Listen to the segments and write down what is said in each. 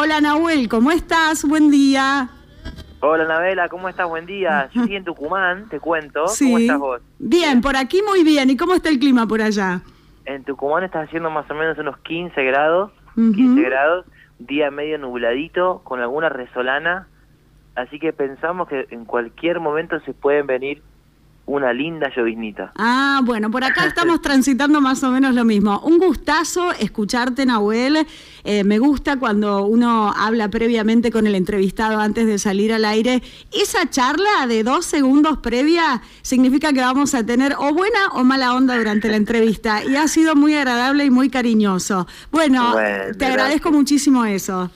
Hola Nahuel, ¿cómo estás? Buen día. Hola Nabela, ¿cómo estás? Buen día. Yo estoy en Tucumán, te cuento. Sí. ¿Cómo estás vos? Bien, por aquí muy bien. ¿Y cómo está el clima por allá? En Tucumán está haciendo más o menos unos 15 grados, Ujú. 15 grados, día medio nubladito, con alguna resolana, así que pensamos que en cualquier momento se pueden venir una linda lloviznita. Ah, bueno, por acá estamos transitando más o menos lo mismo. Un gustazo escucharte, Nahuel. Eh, me gusta cuando uno habla previamente con el entrevistado antes de salir al aire. Esa charla de dos segundos previa significa que vamos a tener o buena o mala onda durante la entrevista. Y ha sido muy agradable y muy cariñoso. Bueno, Bueno, te gracias. agradezco muchísimo eso.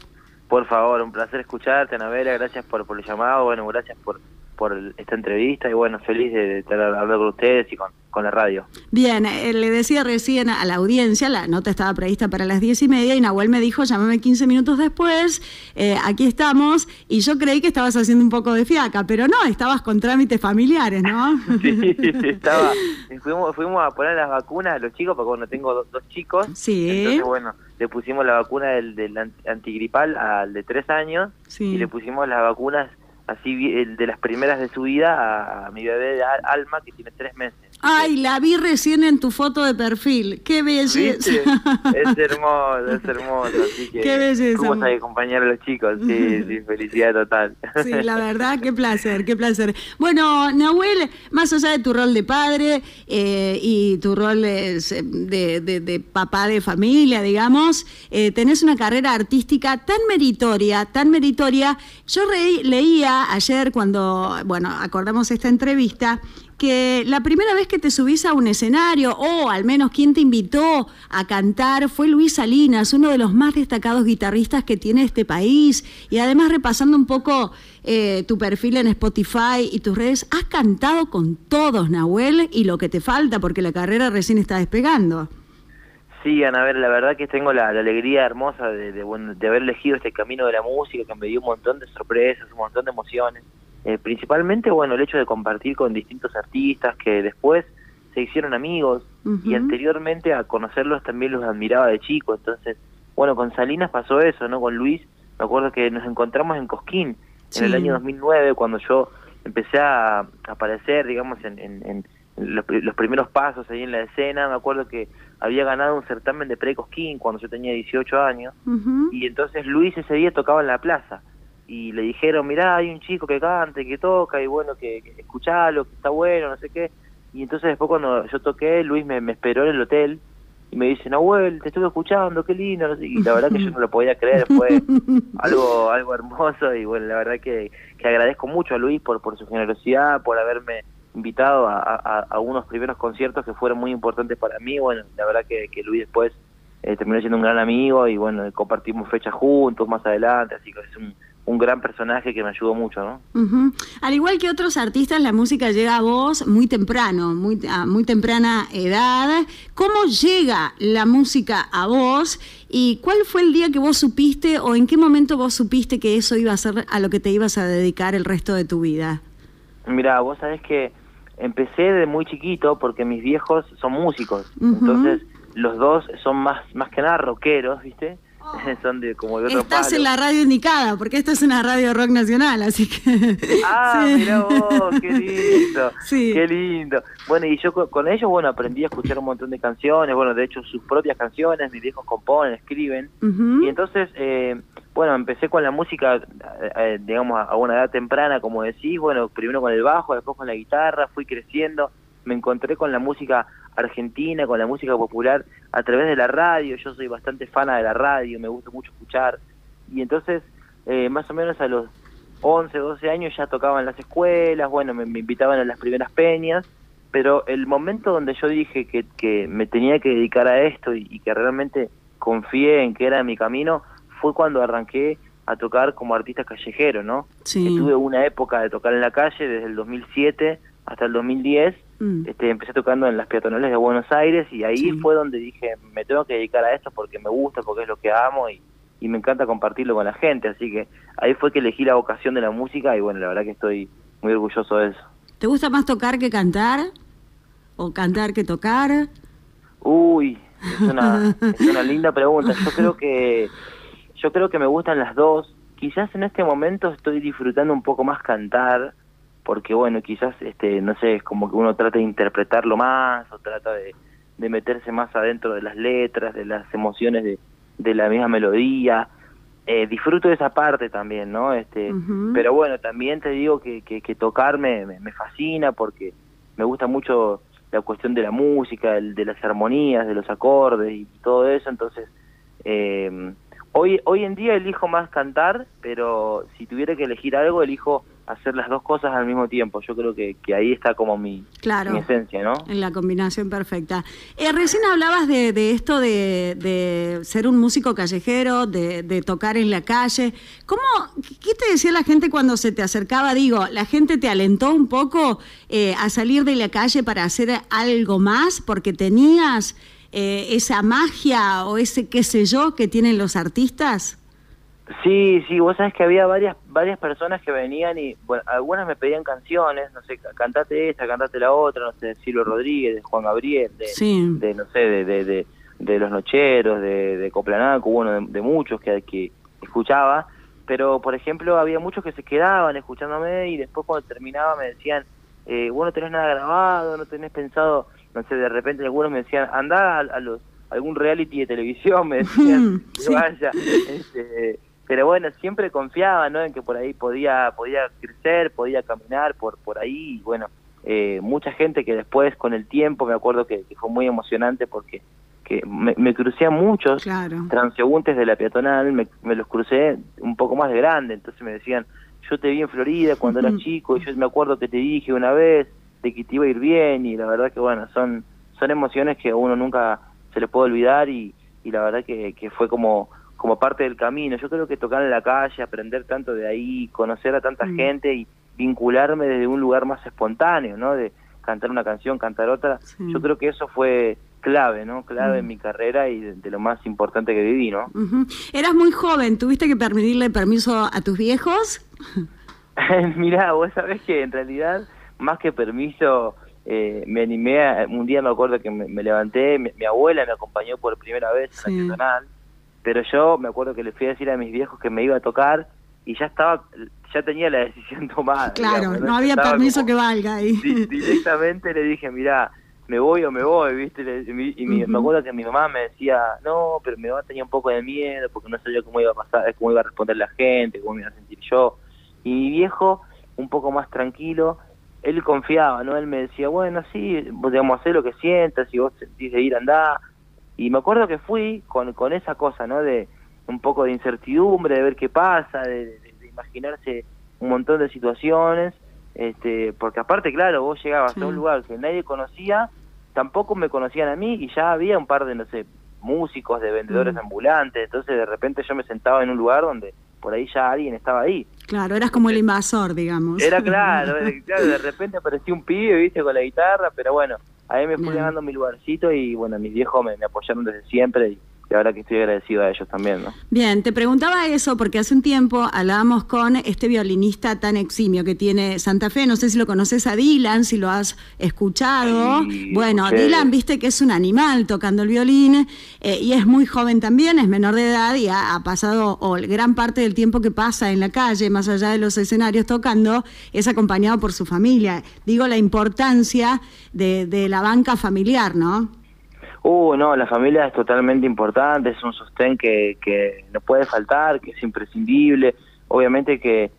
Por favor, un placer escucharte, Nabela, gracias por, por el llamado, bueno, gracias por, por esta entrevista y bueno, feliz de, estar hablando con ustedes y con, con la radio. Bien, eh, le decía recién a la audiencia, la nota estaba prevista para las diez y media y Nahuel me dijo, llámame 15 minutos después, eh, aquí estamos, y yo creí que estabas haciendo un poco de fiaca, pero no, estabas con trámites familiares, ¿no? Sí, estaba, fuimos, fuimos a poner las vacunas a los chicos, porque bueno, tengo do- dos chicos, Sí. entonces bueno, le pusimos la vacuna del, del anti- antigripal al de tres años Sí. y le pusimos las vacunas así el de las primeras de su vida a, a mi bebé de Al- Alma que tiene tres meses. Ay, la vi recién en tu foto de perfil, qué belleza. ¿Viste? Es hermoso, es hermoso, así que Qué belleza. ¿cómo hay acompañar a los chicos? Sí, sí, felicidad total. Sí, la verdad, qué placer, qué placer. Bueno, Nahuel, más allá de tu rol de padre eh, y tu rol eh, de, de- de papá de familia, digamos, eh, tenés una carrera artística tan meritoria, tan meritoria. Yo reí- leía ayer cuando, bueno, acordamos esta entrevista, que la primera vez que te subís a un escenario, o al menos quien te invitó a cantar, fue Luis Salinas, uno de los más destacados guitarristas que tiene este país. Y además, repasando un poco eh, tu perfil en Spotify y tus redes, has cantado con todos, Nahuel, y lo que te falta, porque la carrera recién está despegando. Sí, Anabel, la verdad que tengo la, la alegría hermosa de, de, de haber elegido este camino de la música que me dio un montón de sorpresas, un montón de emociones. Eh, principalmente, bueno, el hecho de compartir con distintos artistas que después se hicieron amigos y anteriormente a conocerlos también los admiraba de chico. Entonces, bueno, con Salinas pasó eso, ¿no? Con Luis, me acuerdo que nos encontramos en Cosquín en el año 2009 cuando yo empecé a aparecer, digamos, en, en- en los, los primeros pasos ahí en la escena. Me acuerdo que había ganado un certamen de pre-Cosquín cuando yo tenía 18 años y entonces Luis ese día tocaba en la plaza y le dijeron, mirá, hay un chico que canta y que toca y bueno, que, que escuchalo, que está bueno, no sé qué. Y entonces después cuando yo toqué, Luis me, me esperó en el hotel y me dice, Nahuel, te estuve escuchando, qué lindo. no sé, Y la verdad que yo no lo podía creer, fue algo algo hermoso y bueno, la verdad que, que agradezco mucho a Luis por, por su generosidad, por haberme invitado a, a, a unos primeros conciertos que fueron muy importantes para mí. Bueno, la verdad que, que Luis después eh, terminó siendo un gran amigo y bueno, compartimos fechas juntos más adelante, así que es un, un gran personaje que me ayudó mucho, ¿no? Al igual que otros artistas, la música llega a vos muy temprano, muy, a muy temprana edad. ¿Cómo llega la música a vos y cuál fue el día que vos supiste o en qué momento vos supiste que eso iba a ser a lo que te ibas a dedicar el resto de tu vida? Mira, vos sabés que empecé de muy chiquito porque mis viejos son músicos, entonces los dos son más más que nada rockeros, ¿viste? son de como de otro Estás palo. en la radio indicada, porque esta es una radio rock nacional, así que... Ah, Sí. mirá vos, qué lindo, Sí. qué lindo. Bueno, y yo co- con, ellos, bueno, aprendí a escuchar un montón de canciones, bueno, de hecho sus propias canciones, mis viejos componen, escriben, Ujú. y entonces, eh, bueno, empecé con la música, eh, eh, digamos, a una edad temprana, como decís, bueno, primero con el bajo, después con la guitarra, fui creciendo, me encontré con la música argentina, con la música popular a través de la radio, yo soy bastante fana de la radio, me gusta mucho escuchar, y entonces, eh, más o menos a los 11, 12 años ya tocaba en las escuelas, bueno, me, invitaban a las primeras peñas, pero el momento donde yo dije que, que me tenía que dedicar a esto y que realmente confié en que era mi camino, fue cuando arranqué a tocar como artista callejero, ¿no? Sí. Tuve una época de tocar en la calle desde el 2007 hasta el 2010, Mm. este, empecé tocando en las peatonales de Buenos Aires y ahí Sí. fue donde dije, me tengo que dedicar a esto porque me gusta, porque es lo que amo y, y me encanta compartirlo con la gente, así que ahí fue que elegí la vocación de la música y bueno, la verdad que estoy muy orgulloso de eso. ¿Te gusta más tocar que cantar? ¿O cantar que tocar? Uy, es una, es una linda pregunta. Yo creo que yo creo que me gustan las dos. Quizás en este momento estoy disfrutando un poco más cantar, porque bueno, quizás, este no sé, es como que uno trata de interpretarlo más o trata de, de meterse más adentro de las letras, de las emociones de, de la misma melodía. Eh, disfruto de esa parte también, ¿no? Este, Pero bueno, también te digo que, que, que tocar me, me, fascina porque me gusta mucho la cuestión de la música, el, de las armonías, de los acordes y todo eso, entonces eh, hoy, hoy en día elijo más cantar, pero si tuviera que elegir algo, elijo hacer las dos cosas al mismo tiempo. Yo creo que, que ahí está como mi, mi, esencia, ¿no? En la combinación perfecta. Eh, recién hablabas de, de esto de, de, ser un músico callejero, de, de, tocar en la calle. ¿Cómo, ¿Qué te decía la gente cuando se te acercaba? Digo, ¿la gente te alentó un poco eh, a salir de la calle para hacer algo más? Porque tenías eh, esa magia o ese qué sé yo que tienen los artistas. Sí, sí, vos sabés que había varias varias personas que venían y bueno, algunas me pedían canciones, no sé, cantate esta, cantate la otra, no sé, de Silvio Rodríguez, de Juan Gabriel, de, de no sé, de, de, de, Los Nocheros, de, de Coplanaco, bueno, de, muchos que, que escuchaba, pero por ejemplo había muchos que se quedaban escuchándome y después cuando terminaba me decían, eh, vos no tenés nada grabado, no tenés pensado, no sé, de repente algunos me decían, andá a, los algún reality de televisión, me decían, vaya, este, pero bueno, siempre confiaba, ¿no? En que por ahí podía podía crecer, podía caminar por por ahí, y bueno, eh, mucha gente que después con el tiempo, me acuerdo que, fue muy emocionante porque que me, crucé a muchos transeúntes de la peatonal, me, los crucé un poco más de grande, entonces me decían, yo te vi en Florida cuando era chico y yo me acuerdo que te dije una vez de que te iba a ir bien y la verdad que bueno, son son emociones que a uno nunca se le puede olvidar y, y la verdad que, que fue como como parte del camino. Yo creo que tocar en la calle, aprender tanto de ahí, conocer a tanta mm. gente y vincularme desde un lugar más espontáneo, ¿no? De cantar una canción, cantar otra. Yo creo que eso fue clave, ¿no? Clave en mm. mi carrera y de, lo más importante que viví, ¿no? Eras muy joven, ¿tuviste que pedirle permiso a tus viejos? Mirá, vos sabés que en realidad, más que permiso, eh, me animé, a, un día me acuerdo que me, levanté, mi, abuela me acompañó por primera vez en la nacional pero yo me acuerdo que le fui a decir a mis viejos que me iba a tocar y ya estaba ya tenía la decisión tomada. Claro, no, había permiso que valga ahí. Directamente le dije, mira, me voy o me voy, ¿viste? Y me acuerdo que mi mamá me decía, no, pero mi mamá tenía un poco de miedo porque no sabía cómo iba a pasar, cómo iba a responder la gente, cómo me iba a sentir yo. Y mi viejo, un poco más tranquilo, él confiaba, ¿no? Él me decía, bueno, sí, podemos hacer lo que sientas, si vos sentís de ir, andá y me acuerdo que fui con, con esa cosa, ¿no? De un poco de incertidumbre, de ver qué pasa, de, imaginarse un montón de situaciones, este, porque aparte, claro, vos llegabas a un lugar que nadie conocía, tampoco me conocían a mí y ya había un par de, no sé, músicos, de vendedores mm. ambulantes, entonces de repente yo me sentaba en un lugar donde por ahí ya alguien estaba ahí. Claro, eras como el invasor, digamos. Era claro, claro de repente apareció un pibe, viste, con la guitarra, pero bueno, ahí me fui ganando mi lugarcito y bueno, mis viejos me, me apoyaron desde siempre y la verdad que estoy agradecido a ellos también, ¿no? Bien, te preguntaba eso porque hace un tiempo hablábamos con este violinista tan eximio que tiene Santa Fe, no sé si lo conoces a Dylan, si lo has escuchado. bueno, Dylan, viste que es un animal tocando el violín eh, y es muy joven también, es menor de edad y ha, pasado, gran parte del tiempo que pasa en la calle, más allá de los escenarios tocando, es acompañado por su familia. Digo, la importancia de, de la banca familiar, ¿no? Uh, no, la familia es totalmente importante, es un sostén que, que no puede faltar, que es imprescindible. Obviamente que,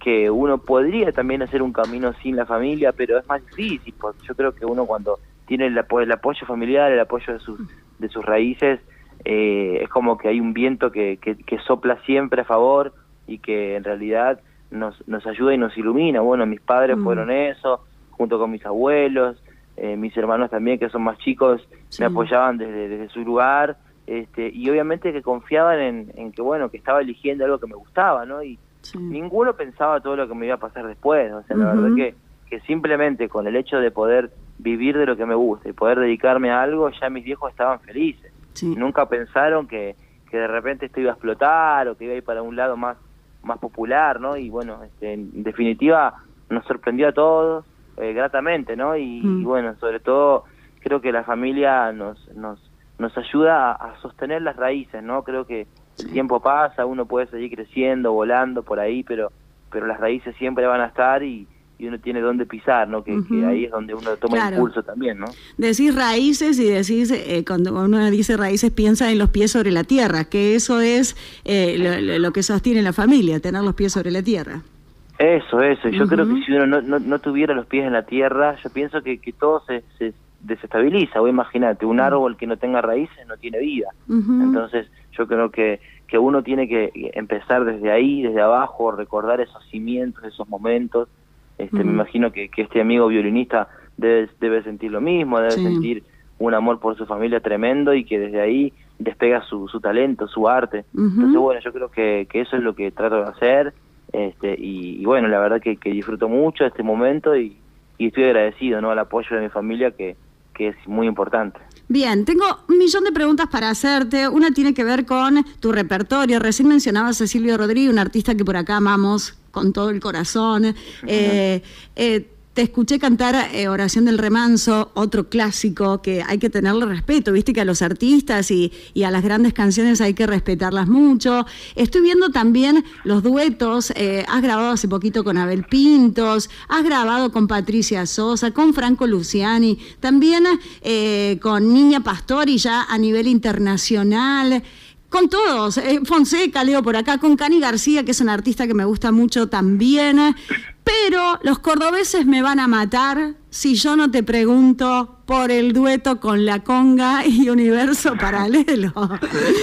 que uno podría también hacer un camino sin la familia, pero es más difícil. Porque yo creo que uno cuando tiene el, apoyo, el apoyo familiar, el apoyo de sus, de sus raíces, eh, es como que hay un viento que, que, sopla siempre a favor y que en realidad nos, nos ayuda y nos ilumina. Bueno, mis padres mm. fueron eso, junto con mis abuelos, eh, mis hermanos también, que son más chicos, me apoyaban desde, desde su lugar, este, y obviamente que confiaban en, que, bueno, que estaba eligiendo algo que me gustaba, ¿no? Y ninguno pensaba todo lo que me iba a pasar después, o sea, la verdad que, que simplemente con el hecho de poder vivir de lo que me gusta y poder dedicarme a algo, ya mis viejos estaban felices. Nunca pensaron que, que de repente esto iba a explotar o que iba a ir para un lado más, más popular, ¿no? Y bueno, este, en definitiva nos sorprendió a todos, eh, gratamente, ¿no? Y, mm. bueno, sobre todo creo que la familia nos, nos, nos ayuda a, sostener las raíces, ¿no? Creo que, el tiempo pasa, uno puede seguir creciendo, volando por ahí, pero, pero las raíces siempre van a estar y, y uno tiene dónde pisar, ¿no? Que, ahí es donde uno toma impulso también, ¿no? Decís raíces y decís, eh, cuando uno dice raíces piensa en los pies sobre la tierra, que eso es eh, lo, que sostiene la familia, tener los pies sobre la tierra. Eso, eso. Yo creo que si uno no, no, tuviera los pies en la tierra, yo pienso que, que todo se, se desestabiliza. O imagínate, un árbol que no tenga raíces no tiene vida. Entonces, yo creo que, que uno tiene que empezar desde ahí, desde abajo, recordar esos cimientos, esos momentos, este, Me imagino que, que, este amigo violinista debe, debe sentir lo mismo, debe sentir un amor por su familia tremendo y que desde ahí despega su, su talento, su arte. Entonces, bueno, yo creo que, que, eso es lo que trato de hacer. Este, y, bueno, la verdad que, que disfruto mucho este momento y, y, estoy agradecido ¿no? al apoyo de mi familia que, que es muy importante. Bien, tengo un millón de preguntas para hacerte. Una tiene que ver con tu repertorio. Recién mencionabas a Silvio Rodríguez, un artista que por acá amamos con todo el corazón. Eh, eh, te escuché cantar eh, Oración del Remanso, otro clásico que hay que tenerle respeto, viste que a los artistas y, a las grandes canciones hay que respetarlas mucho. Estoy viendo también los duetos, has grabado hace poquito con Abel Pintos, has grabado con Patricia Sosa, con Franco Luciani, también con Niña Pastor y ya a nivel internacional con todos, eh, Fonseca, leo por acá, con Cani García, que es un artista que me gusta mucho también, pero los cordobeses me van a matar si yo no te pregunto por el dueto con la conga y universo paralelo.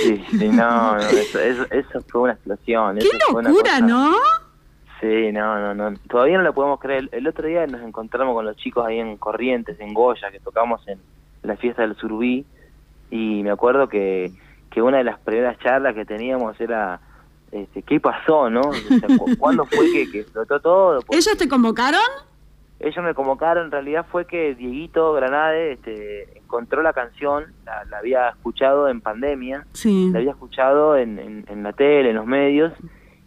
Sí, sí, no, eso, eso, fue una explosión. Qué locura, ¿no? Sí, no, no, no, todavía no lo podemos creer. El otro día nos encontramos con los chicos ahí en Corrientes, en Goya, que tocamos en la fiesta del Surubí, y me acuerdo que que una de las primeras charlas que teníamos era este, qué pasó, ¿no? ¿Cuándo fue que, que explotó todo? ¿Ellos te convocaron? Ellos me convocaron, en realidad fue que Dieguito Granade este, encontró la canción, la, había escuchado en pandemia, sí. la había escuchado en, en, la tele, en los medios,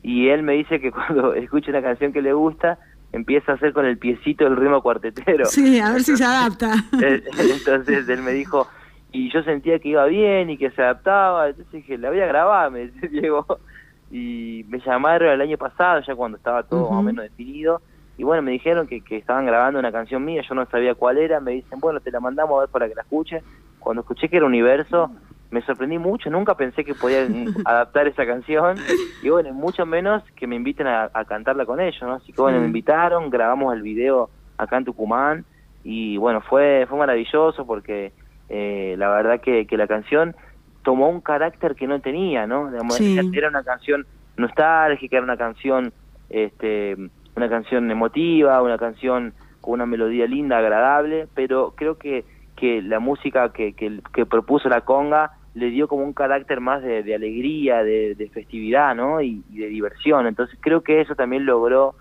y él me dice que cuando escucha una canción que le gusta, empieza a hacer con el piecito el ritmo cuartetero. Sí, a ver si se adapta. Entonces él me dijo, y yo sentía que iba bien y que se adaptaba, entonces dije, la voy a grabar, me dice Diego, y me llamaron el año pasado, ya cuando estaba todo más o menos definido, y bueno, me dijeron que, que estaban grabando una canción mía, yo no sabía cuál era, me dicen, bueno, te la mandamos a ver para que la escuches, cuando escuché que era Universo, me sorprendí mucho, nunca pensé que podía adaptar esa canción, y bueno, mucho menos que me inviten a, cantarla con ellos, ¿no? Así que bueno, me invitaron, grabamos el video acá en Tucumán, y bueno, fue, fue maravilloso porque eh, la verdad que, que la canción tomó un carácter que no tenía, ¿no? Era una canción nostálgica, era una canción, este, una canción emotiva, una canción con una melodía linda, agradable, pero creo que, que la música que, que, propuso la conga le dio como un carácter más de, alegría, de, festividad, ¿no? Y, y, de diversión. Entonces creo que eso también logró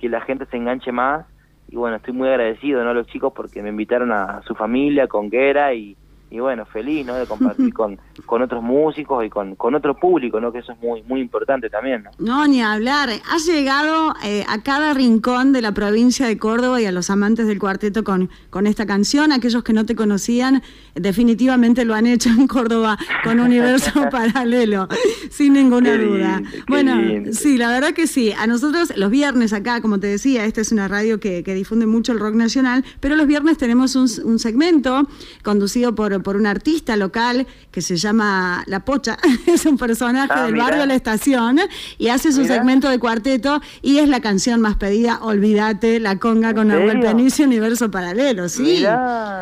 que la gente se enganche más y bueno, estoy muy agradecido ¿no? a los chicos porque me invitaron a, su familia con Guera y, y bueno, feliz ¿no? de compartir con, con otros músicos y con, con otro público, ¿no? que eso es muy muy importante también. No, no ni hablar. Has llegado eh, a cada rincón de la provincia de Córdoba y a los amantes del cuarteto con, con esta canción. Aquellos que no te conocían, definitivamente lo han hecho en Córdoba con Universo Paralelo, sin ninguna duda. bueno, sí, la verdad que sí. A nosotros los viernes acá, como te decía, esta es una radio que, que difunde mucho el rock nacional, pero los viernes tenemos un, un segmento conducido por por un artista local que se llama La Pocha, es un personaje ah, del barrio de La Estación y hace su segmento de cuarteto y es la canción más pedida, Olvídate, la conga con Nahuel Penicio, Universo Paralelo, sí.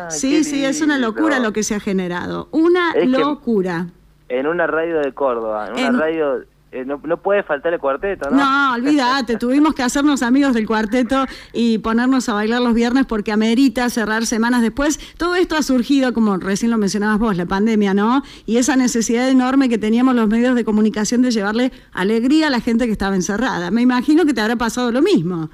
sí, sí, es una locura lo que se ha generado, una locura. En una radio de Córdoba, en una radio eh, no, no, puede faltar el cuarteto, ¿no? No, olvídate, tuvimos que hacernos amigos del cuarteto y ponernos a bailar los viernes porque amerita cerrar semanas después. Todo esto ha surgido, como recién lo mencionabas vos, la pandemia, ¿no? Y esa necesidad enorme que teníamos los medios de comunicación de llevarle alegría a la gente que estaba encerrada. Me imagino que te habrá pasado lo mismo.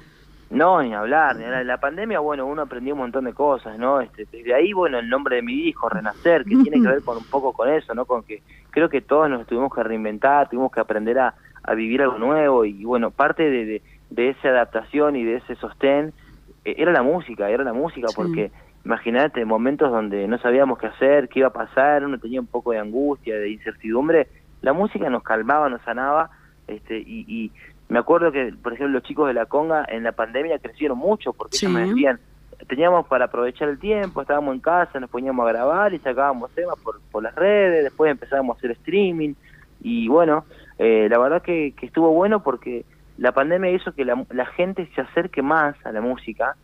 No, ni hablar. En la pandemia, bueno, uno aprendió un montón de cosas, ¿no? Este, desde ahí, bueno, el nombre de mi hijo, Renacer, que tiene que ver con un poco con eso, ¿no? Con que creo que todos nos tuvimos que reinventar, tuvimos que aprender a, vivir algo nuevo y, bueno, parte de, de, esa adaptación y de ese sostén eh, era la música, era la música, porque imagínate, momentos donde no sabíamos qué hacer, qué iba a pasar, uno tenía un poco de angustia, de incertidumbre, la música nos calmaba, nos sanaba, este, y, y me acuerdo que, por ejemplo, los chicos de la conga en la pandemia crecieron mucho porque ellos me decían, teníamos para aprovechar el tiempo, estábamos en casa, nos poníamos a grabar y sacábamos temas por, por las redes, después empezábamos a hacer streaming y bueno, eh, la verdad que, que, estuvo bueno porque la pandemia hizo que la, la gente se acerque más a la música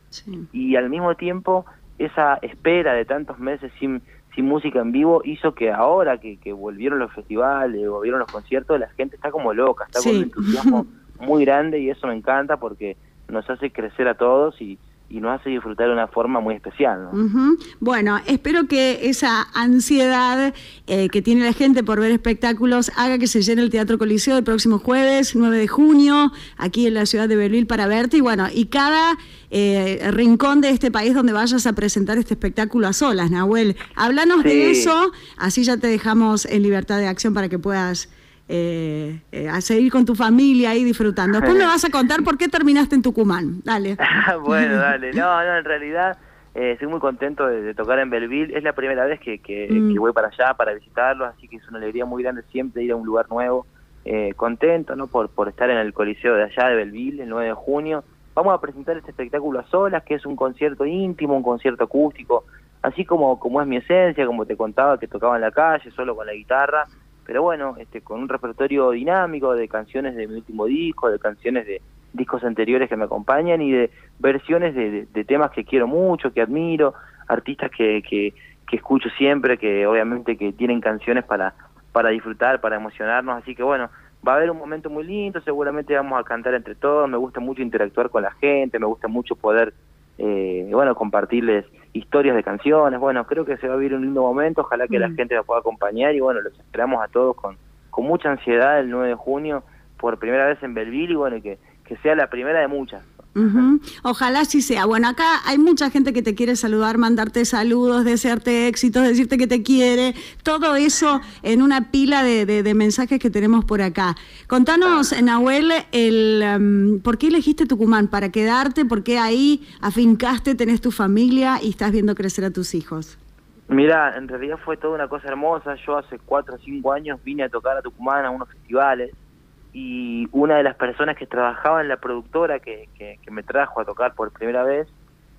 y al mismo tiempo esa espera de tantos meses sin, sin música en vivo hizo que ahora que, que volvieron los festivales, volvieron los conciertos, la gente está como loca, está con un entusiasmo muy grande y eso me encanta porque nos hace crecer a todos y, y nos hace disfrutar de una forma muy especial. Bueno, espero que esa ansiedad eh, que tiene la gente por ver espectáculos haga que se llene el Teatro Coliseo el próximo jueves, 9 de junio, aquí en la ciudad de Berlín para verte. Y bueno, y cada eh, rincón de este país donde vayas a presentar este espectáculo a solas, Nahuel. Háblanos de eso, así ya te dejamos en libertad de acción para que puedas eh, eh, a seguir con tu familia ahí disfrutando. Después me vas a contar por qué terminaste en Tucumán. Dale. bueno, dale. No, no, en realidad eh, estoy muy contento de, tocar en Belleville. Es la primera vez que, mm. que, voy para allá para visitarlos, así que es una alegría muy grande siempre ir a un lugar nuevo. Eh, contento ¿no? por, por estar en el Coliseo de allá de Belleville el 9 de junio. Vamos a presentar este espectáculo a solas, que es un concierto íntimo, un concierto acústico, así como, como es mi esencia, como te contaba, que tocaba en la calle, solo con la guitarra pero bueno, este, con un repertorio dinámico de canciones de mi último disco, de canciones de discos anteriores que me acompañan y de versiones de, temas que quiero mucho, que admiro, artistas que, que, que, escucho siempre, que obviamente que tienen canciones para, para disfrutar, para emocionarnos, así que bueno, va a haber un momento muy lindo, seguramente vamos a cantar entre todos, me gusta mucho interactuar con la gente, me gusta mucho poder eh, bueno, compartirles historias de canciones, bueno, creo que se va a vivir un lindo momento, ojalá que la mm. gente nos pueda acompañar y bueno, los esperamos a todos con, con mucha ansiedad el 9 de junio por primera vez en Belville y bueno, que, que sea la primera de muchas. Ojalá sí sea. Bueno, acá hay mucha gente que te quiere saludar, mandarte saludos, desearte éxitos, decirte que te quiere, todo eso en una pila de, mensajes que tenemos por acá. Contanos, Nahuel, el, em, ¿por qué elegiste Tucumán? ¿Para quedarte? ¿Por qué ahí afincaste, tenés tu familia y estás viendo crecer a tus hijos? Mira, en realidad fue toda una cosa hermosa. Yo hace cuatro o cinco años vine a tocar a Tucumán a unos festivales y una de las personas que trabajaba en la productora que, que, me trajo a tocar por primera vez,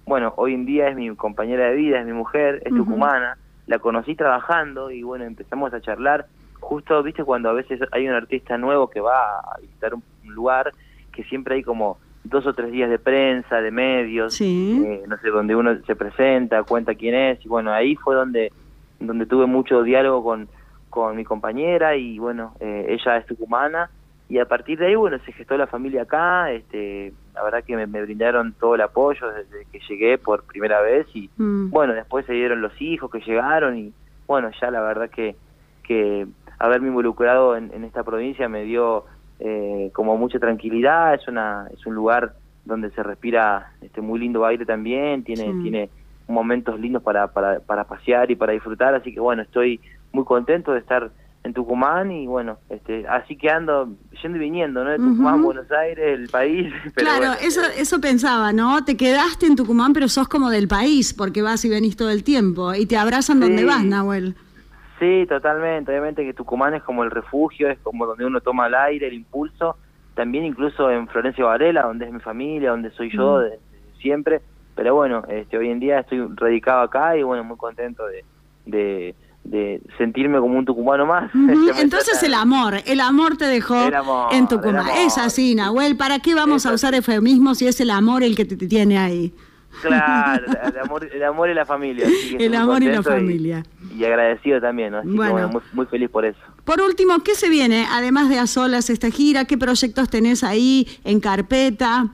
bueno, hoy en día es mi compañera de vida, es mi mujer, es tucumana, la conocí trabajando y bueno, empezamos a charlar, justo, viste, cuando a veces hay un artista nuevo que va a visitar un lugar, que siempre hay como dos o tres días de prensa, de medios, eh, no sé, donde uno se presenta, cuenta quién es, y bueno, ahí fue donde, donde tuve mucho diálogo con, con mi compañera y bueno, eh, ella es tucumana, y a partir de ahí, bueno, se gestó la familia acá, este, la verdad que me, brindaron todo el apoyo desde que llegué por primera vez y mm. bueno, después se dieron los hijos que llegaron y bueno, ya la verdad que, que haberme involucrado en, esta provincia me dio eh, como mucha tranquilidad, es una es un lugar donde se respira este muy lindo aire también, tiene tiene momentos lindos para, para, para pasear y para disfrutar, así que bueno, estoy muy contento de estar en Tucumán y bueno, este, así que ando yendo y viniendo, ¿no? De Tucumán, Buenos Aires, el país. claro, eso, eso pensaba, ¿no? Te quedaste en Tucumán, pero sos como del país, porque vas y venís todo el tiempo y te abrazan donde vas, Nahuel. Sí, totalmente. Obviamente que Tucumán es como el refugio, es como donde uno toma el aire, el impulso. También incluso en Florencia Varela, donde es mi familia, donde soy yo desde siempre. Pero bueno, este, hoy en día estoy radicado acá y bueno, muy contento de de sentirme como un tucumano más. Entonces el amor, el amor te dejó en Tucumán. Es así, Nahuel, ¿para qué vamos a usar eufemismos si es el amor el que te, tiene ahí? Claro, el amor, el amor y la familia. el amor y la familia. Y, agradecido también, Así bueno, muy, muy, feliz por eso. Por último, ¿qué se viene? Además de a solas esta gira, ¿qué proyectos tenés ahí en carpeta?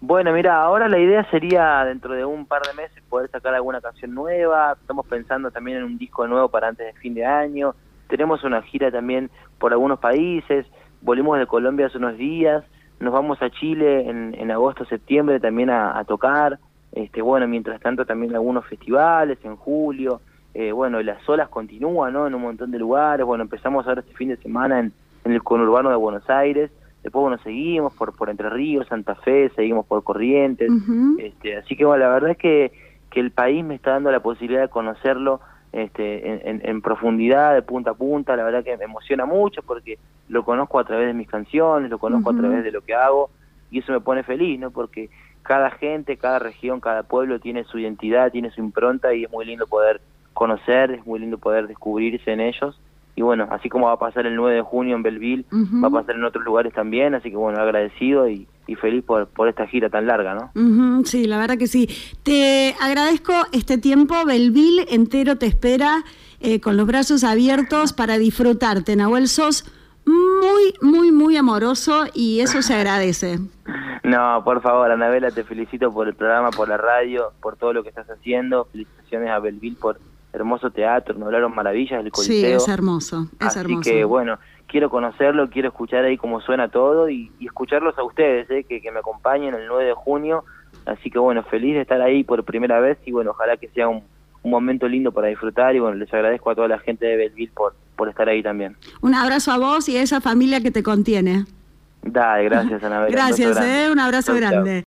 Bueno, mira, ahora la idea sería dentro de un par de meses poder sacar alguna canción nueva. Estamos pensando también en un disco nuevo para antes de fin de año. Tenemos una gira también por algunos países. Volvimos de Colombia hace unos días. Nos vamos a Chile en, agosto, septiembre también a, tocar. Este, bueno, mientras tanto también algunos festivales en julio. Eh, bueno, las olas continúan, ¿no? En un montón de lugares. Bueno, empezamos ahora este fin de semana en, en el conurbano de Buenos Aires después bueno seguimos por por Entre Ríos, Santa Fe, seguimos por Corrientes, este, así que bueno, la verdad es que, que el país me está dando la posibilidad de conocerlo este, en, profundidad, de punta a punta, la verdad que me emociona mucho porque lo conozco a través de mis canciones, lo conozco a través de lo que hago y eso me pone feliz, ¿no? Porque cada gente, cada región, cada pueblo tiene su identidad, tiene su impronta y es muy lindo poder conocer, es muy lindo poder descubrirse en ellos. Y bueno, así como va a pasar el 9 de junio en Belleville, va a pasar en otros lugares también, así que bueno, agradecido y, feliz por, por esta gira tan larga, ¿no? sí, la verdad que sí. Te agradezco este tiempo, Belleville entero te espera eh, con los brazos abiertos para disfrutarte. Nahuel, sos muy, muy, muy amoroso y eso se agradece. No, por favor, Anabela, te felicito por el programa, por la radio, por todo lo que estás haciendo. Felicitaciones a Belville por hermoso teatro, nos hablaron maravillas del Coliseo. Sí, es hermoso, es Así que, bueno, quiero conocerlo, quiero escuchar ahí cómo suena todo y, escucharlos a ustedes, eh, que, que me acompañen el 9 de junio. Así que, bueno, feliz de estar ahí por primera vez y, bueno, ojalá que sea un, un momento lindo para disfrutar y, bueno, les agradezco a toda la gente de Belville por, por estar ahí también. Un abrazo a vos y a esa familia que te contiene. Dale, gracias, Anabel. gracias, un abrazo, eh, grande.